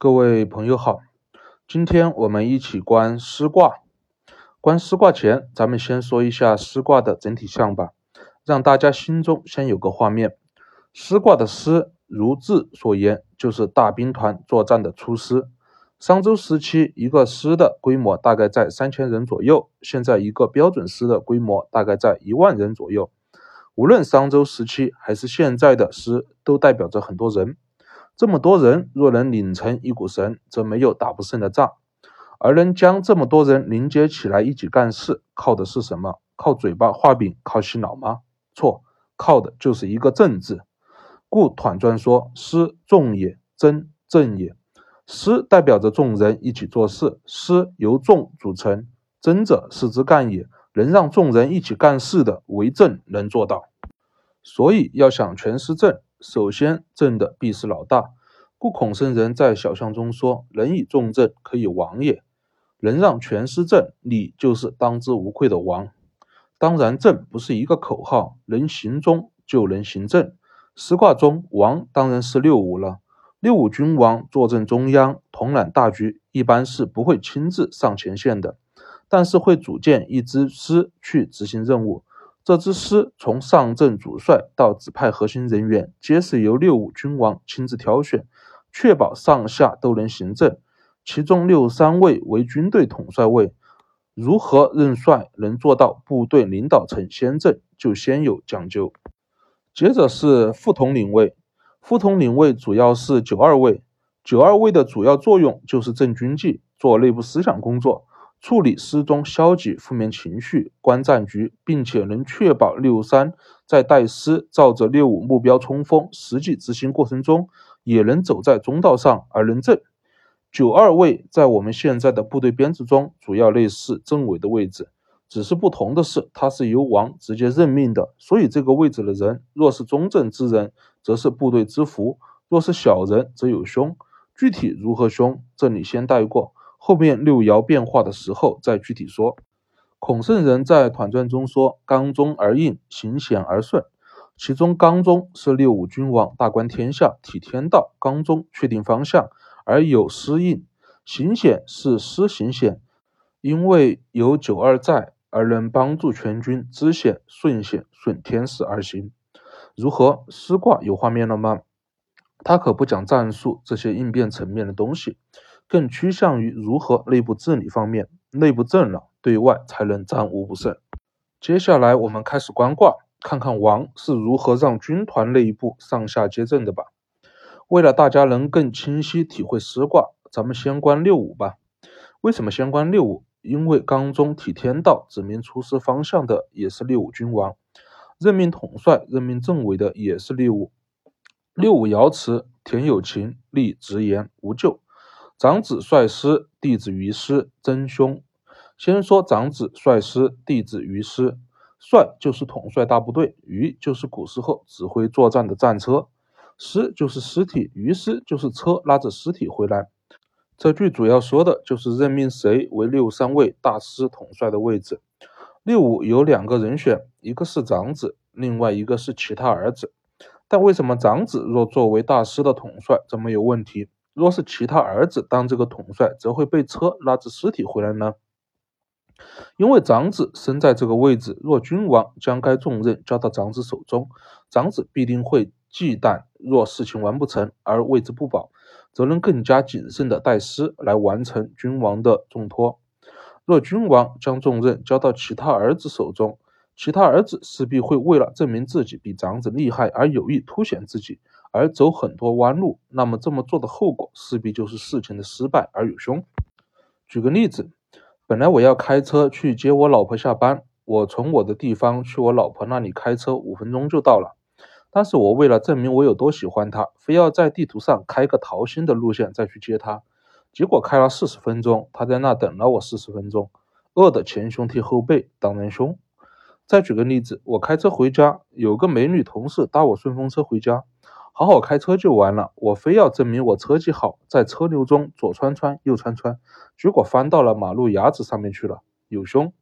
各位朋友好，今天我们一起观师卦。观师卦前，咱们先说一下师卦的整体象吧，让大家心中先有个画面。师卦的师，如字所言，就是大兵团作战的出师。商周时期，一个师的规模大概在三千人左右，现在一个标准师的规模大概在一万人左右。无论商周时期还是现在的师，都代表着很多人。这么多人若能拧成一股绳，则没有打不胜的仗。而能将这么多人凝结起来一起干事，靠的是什么？靠嘴巴画饼，靠洗脑吗？错，靠的就是一个“正”字。故团传说：“师众也，真正也。”师代表着众人一起做事，师由众组成，真者是之干也。能让众人一起干事的，为政能做到。所以要想全师正，首先正的必是老大。故孔圣人在小象中说：“人以众正，可以王也。”能让全师正，你就是当之无愧的王。当然，正不是一个口号，能行中就能行正。师卦中王当然是六五了。六五君王坐镇中央，统揽大局，一般是不会亲自上前线的。但是会组建一支师去执行任务，这支师从上阵主帅到指派核心人员，皆是由六五君王亲自挑选，确保上下都能行政。其中六三位为军队统帅位，如何任帅能做到部队领导层先正，就先有讲究。接着是副统领位，副统领位主要是九二位，九二位的主要作用就是正军纪，做内部思想工作。处理师中消极负面情绪，观战局，并且能确保六三在带师照着六五目标冲锋，实际执行过程中也能走在中道上而能正。九二位在我们现在的部队编制中，主要类似政委的位置，只是不同的是，他是由王直接任命的，所以这个位置的人若是中正之人，则是部队之福；若是小人，则有凶。具体如何凶，这里先带过。后面六爻变化的时候再具体说。孔圣人在团传中说：“刚中而应，行险而顺。”其中刚中是六五君王大观天下，体天道，刚中确定方向，而有失应；行险是失行险，因为有九二在，而能帮助全军知险顺险，顺天时而行。如何？师卦有画面了吗？他可不讲战术这些应变层面的东西。更趋向于如何内部治理方面，内部正了，对外才能战无不胜。接下来我们开始观卦，看看王是如何让军团内部上下皆正的吧。为了大家能更清晰体会师卦，咱们先观六五吧。为什么先观六五？因为刚中体天道，指明出师方向的也是六五君王，任命统帅、任命政委的也是六五。六五爻辞：田有情，立直言，无咎。长子率师，弟子于师，真凶。先说长子率师，弟子于师。率就是统帅大部队，于就是古时候指挥作战的战车，师就是尸体，于师就是车拉着尸体回来。这句主要说的就是任命谁为六三位大师统帅的位置。六五有两个人选，一个是长子，另外一个是其他儿子。但为什么长子若作为大师的统帅，这么有问题？若是其他儿子当这个统帅，则会被车拉着尸体回来呢？因为长子身在这个位置，若君王将该重任交到长子手中，长子必定会忌惮，若事情完不成而位置不保，则能更加谨慎的带师来完成君王的重托。若君王将重任交到其他儿子手中，其他儿子势必会为了证明自己比长子厉害而有意凸显自己。而走很多弯路，那么这么做的后果势必就是事情的失败而有凶。举个例子，本来我要开车去接我老婆下班，我从我的地方去我老婆那里开车五分钟就到了。但是我为了证明我有多喜欢她，非要在地图上开个桃心的路线再去接她，结果开了四十分钟，她在那等了我四十分钟，饿得前胸贴后背，当然凶。再举个例子，我开车回家，有个美女同事搭我顺风车回家。好好开车就完了，我非要证明我车技好，在车流中左穿穿右穿穿，结果翻到了马路牙子上面去了，有凶。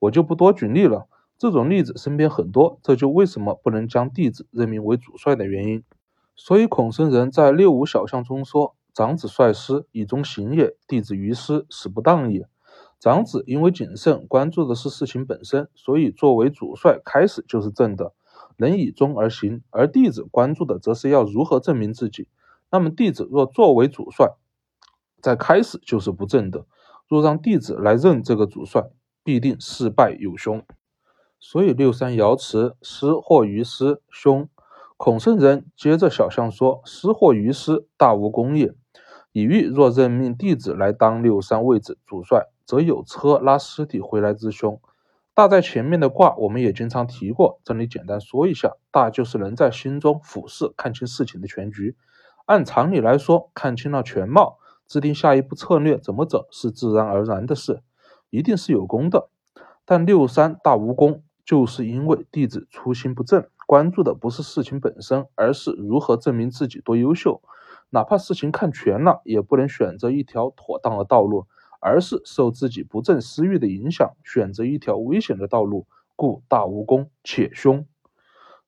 我就不多举例了，这种例子身边很多，这就为什么不能将弟子任命为主帅的原因。所以孔圣人在六五小象中说：“长子率师，以忠行也；弟子于师，使不当也。长子因为谨慎，关注的是事情本身，所以作为主帅，开始就是正的，能以忠而行；而弟子关注的则是要如何证明自己。那么弟子若作为主帅，在开始就是不正的。若让弟子来任这个主帅，必定事败有凶。所以六三爻辞：失或于师，凶。孔圣人接着小象说：失或于师，大无功也。以喻若任命弟子来当六三位置主帅，则有车拉尸体回来之凶。大在前面的卦我们也经常提过，这里简单说一下：大就是能在心中俯视看清事情的全局。按常理来说，看清了全貌。制定下一步策略怎么走是自然而然的事，一定是有功的。但六三大无功，就是因为弟子初心不正，关注的不是事情本身，而是如何证明自己多优秀。哪怕事情看全了，也不能选择一条妥当的道路，而是受自己不正私欲的影响，选择一条危险的道路，故大无功且凶。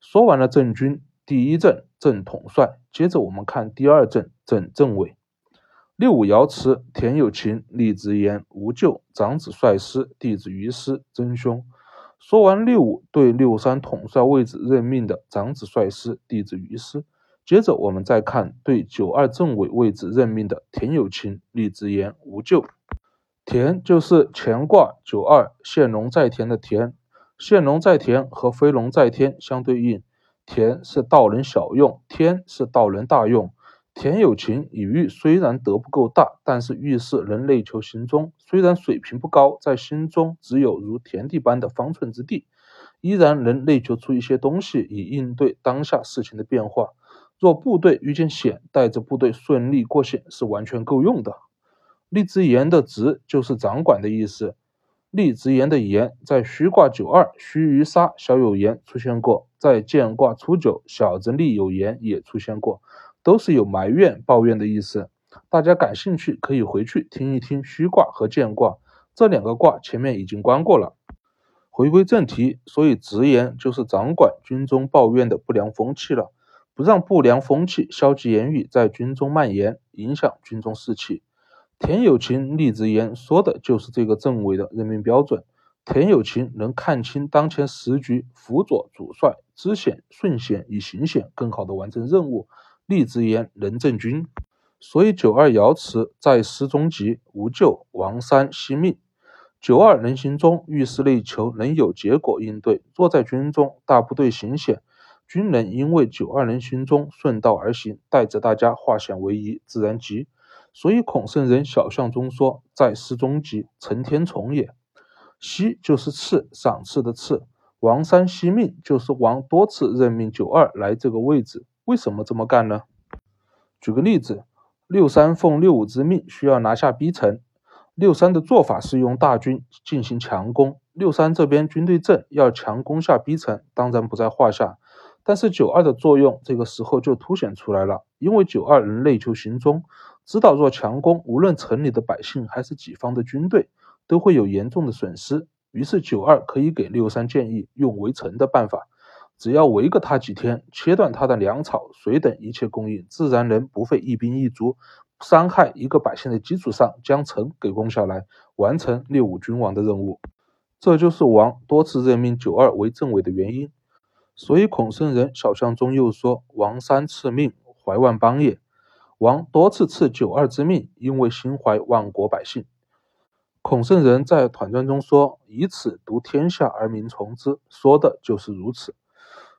说完了正军，第一阵正统帅，接着我们看第二阵正政委。六五爻辞：田有琴，立直言，无咎。长子帅师，弟子于师，真凶。说完六五对六三统帅位置任命的长子帅师，弟子于师，接着我们再看对九二政委位置任命的田有琴，立直言，无咎。田就是乾卦九二现龙在田的田，现龙在田和飞龙在天相对应，田是道人小用，天是道人大用。田有情，以喻虽然德不够大，但是遇事能内求行中；虽然水平不高，在心中只有如田地般的方寸之地，依然能内求出一些东西，以应对当下事情的变化。若部队遇见险，带着部队顺利过险是完全够用的。立之言的直就是掌管的意思。立之言的言在虚卦九二虚于杀小有言出现过，在见卦初九小子立有言也出现过。都是有埋怨、抱怨的意思。大家感兴趣可以回去听一听虚卦和健卦这两个卦，前面已经关过了。回归正题，所以直言就是掌管军中抱怨的不良风气了，不让不良风气、消极言语在军中蔓延，影响军中士气。田有情立直言，说的就是这个政委的任命标准。田有情能看清当前时局，辅佐主帅，知险顺险，以行险更好的完成任务。立之言能正军，所以九二爻辞在师中吉，无咎。王三惜命。九二能行中，遇事内求，能有结果应对。若在军中，大部队行险，军人因为九二能行中，顺道而行，带着大家化险为夷，自然吉。所以孔圣人小象中说，在师中吉，成天从也。惜就是赐，赏赐的赐。王三惜命，就是王多次任命九二来这个位置。为什么这么干呢？举个例子，六三奉六五之命，需要拿下 B 城。六三的做法是用大军进行强攻。六三这边军队正，要强攻下 B 城，当然不在话下。但是九二的作用这个时候就凸显出来了，因为九二能内求行踪，知道若强攻，无论城里的百姓还是己方的军队，都会有严重的损失。于是九二可以给六三建议用围城的办法。只要围个他几天，切断他的粮草、水等一切供应，自然能不费一兵一卒、伤害一个百姓的基础上，将城给攻下来，完成六五君王的任务。这就是王多次任命九二为政委的原因。所以孔圣人小象中又说：“王三赐命，怀万邦也。”王多次赐九二之命，因为心怀万国百姓。孔圣人在团传中说：“以此独天下而民从之。”说的就是如此。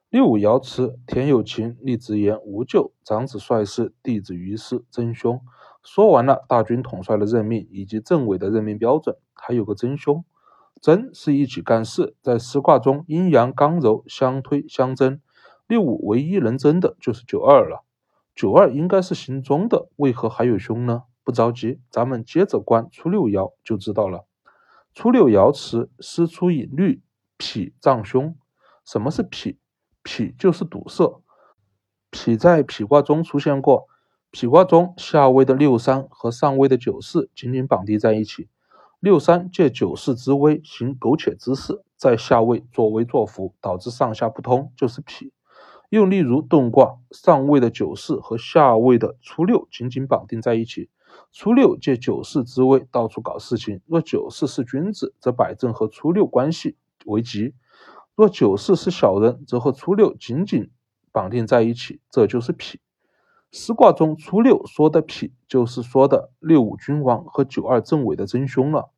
六五爻辞：田有情，立直言，无咎。长子率师，弟子于师，真凶。说完了大军统帅的任命以及政委的任命标准，还有个真凶。真是一起干事，在师卦中阴阳刚柔相推相争。六五唯一能争的就是九二了。九二应该是行中的，为何还有凶呢？不着急，咱们接着观初六爻就知道了。初六爻辞：师出以律，痞藏凶。什么是痞？痞就是堵塞，痞在痞卦中出现过。痞卦中下位的六三和上位的九四紧紧绑定在一起，六三借九四之威行苟且之事，在下位作威作福，导致上下不通，就是痞。又例如遁卦，上位的九四和下位的初六紧紧绑定在一起，初六借九四之位到处搞事情。若九四是君子，则摆正和初六关系为吉；若九四是小人，则和初六紧紧绑定在一起，这就是痞。师卦中初六说的痞，就是说的六五君王和九二正委的真凶了。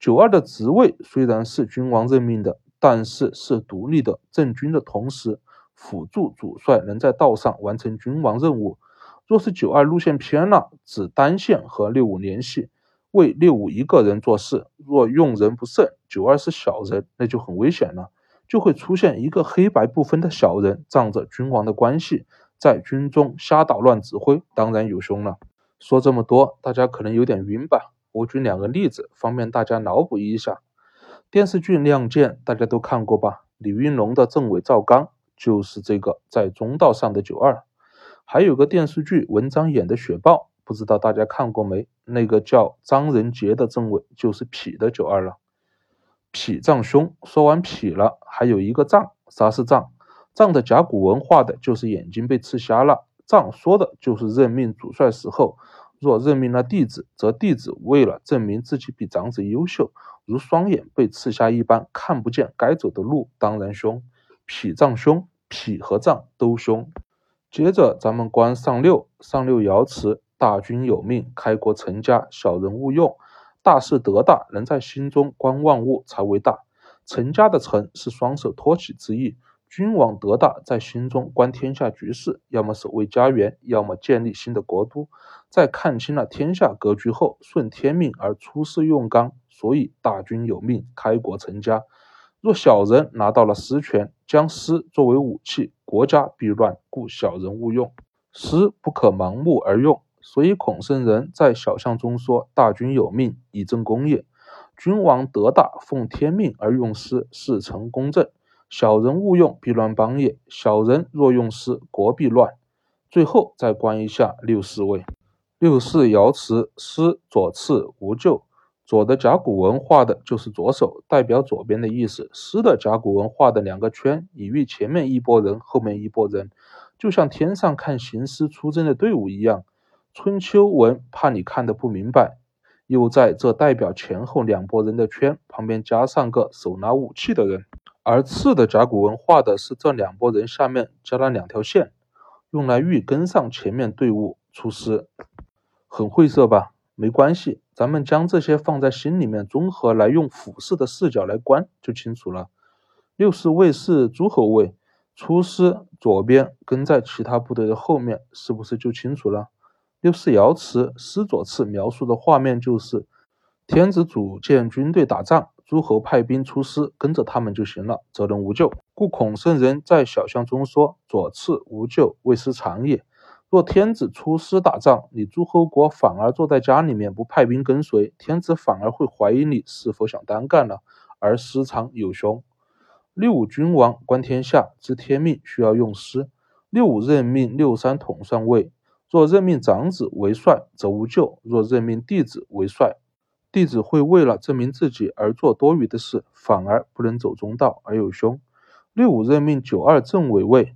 九二的职位虽然是君王任命的，但是是独立的，正君的同时辅助主帅能在道上完成君王任务。若是九二路线偏了，只单线和六五联系，为六五一个人做事，若用人不慎，九二是小人，那就很危险了，就会出现一个黑白不分的小人，仗着君王的关系。在军中瞎捣乱指挥，当然有凶了。说这么多，大家可能有点晕吧？我举两个例子，方便大家脑补一下。电视剧《亮剑》大家都看过吧？李云龙的政委赵刚就是这个在中道上的九二。还有个电视剧文章演的《雪豹》，不知道大家看过没？那个叫张仁杰的政委就是痞的九二了。痞藏凶，说完痞了，还有一个藏，啥是藏？藏的甲骨文画的就是眼睛被刺瞎了。藏说的就是任命主帅时候，若任命了弟子，则弟子为了证明自己比长子优秀，如双眼被刺瞎一般，看不见该走的路，当然凶。痞藏凶，痞和藏都凶。接着咱们观上六，上六爻辞：大军有命，开国成家，小人勿用。大事得大，能在心中观万物才为大。成家的成是双手托起之意。君王得大，在心中观天下局势，要么守卫家园，要么建立新的国都。在看清了天下格局后，顺天命而出师用刚，所以大军有命，开国成家。若小人拿到了实权，将师作为武器，国家必乱，故小人勿用。师不可盲目而用，所以孔圣人在小象中说：“大军有命，以正功业。君王得大，奉天命而用师，事成公正。”小人勿用，必乱邦也。小人若用师，国必乱。最后再观一下六四位，六四爻辞：师左次无咎。左的甲骨文画的就是左手，代表左边的意思。师的甲骨文画的两个圈，比喻前面一拨人，后面一拨人，就像天上看行师出征的队伍一样。春秋文怕你看得不明白，又在这代表前后两拨人的圈旁边加上个手拿武器的人。而次的甲骨文画的是这两拨人下面加了两条线，用来预跟上前面队伍出师，很晦涩吧？没关系，咱们将这些放在心里面，综合来用俯视的视角来观，就清楚了。六四位是诸侯卫，出师左边跟在其他部队的后面，是不是就清楚了？六四爻辞师左次描述的画面就是天子组建军队打仗。诸侯派兵出师，跟着他们就行了，责任无咎。故孔圣人在小象中说：“左次无咎，卫师长也。”若天子出师打仗，你诸侯国反而坐在家里面不派兵跟随，天子反而会怀疑你是否想单干了，而失常有凶。六五君王观天下，知天命，需要用师。六五任命六三统帅位，若任命长子为帅，则无咎；若任命弟子为帅，弟子会为了证明自己而做多余的事，反而不能走中道而有凶。六五任命九二正委位，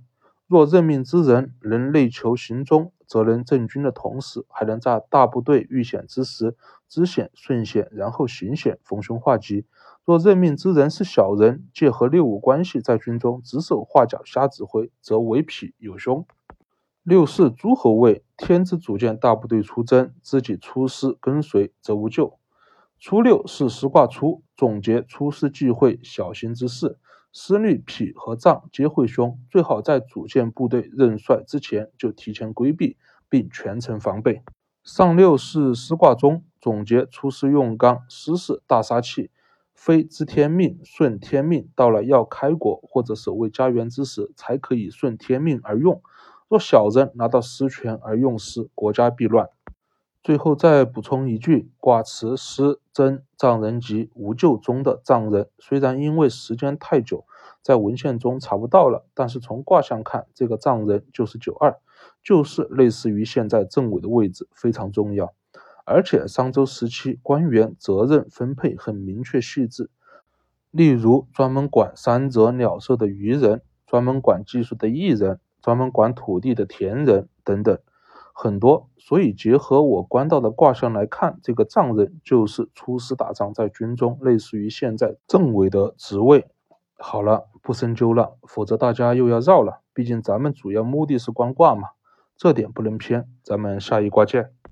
若任命之人能内求行中，则能正军的同时，还能在大部队遇险之时知险顺险，然后行险，逢凶化吉。若任命之人是小人，借和六五关系在军中指手画脚瞎指挥，则为痞有凶。六四诸侯位，天子组建大部队出征，自己出师跟随，则无咎。初六是师卦初，总结出师忌讳小心之事。师虑脾和脏皆会凶，最好在组建部队任帅之前就提前规避，并全程防备。上六是师卦中，总结出师用刚，师是大杀器，非知天命顺天命，到了要开国或者守卫家园之时，才可以顺天命而用。若小人拿到师权而用师，国家必乱。最后再补充一句：卦辞师真藏人吉无咎中的藏人，虽然因为时间太久，在文献中查不到了，但是从卦象看，这个藏人就是九二，就是类似于现在政委的位置，非常重要。而且商周时期官员责任分配很明确细致，例如专门管山泽鸟兽的渔人，专门管技术的艺人，专门管土地的田人等等，很多。所以结合我观到的卦象来看，这个藏人就是出师打仗，在军中，类似于现在政委的职位。好了，不深究了，否则大家又要绕了。毕竟咱们主要目的是观卦嘛，这点不能偏。咱们下一卦见。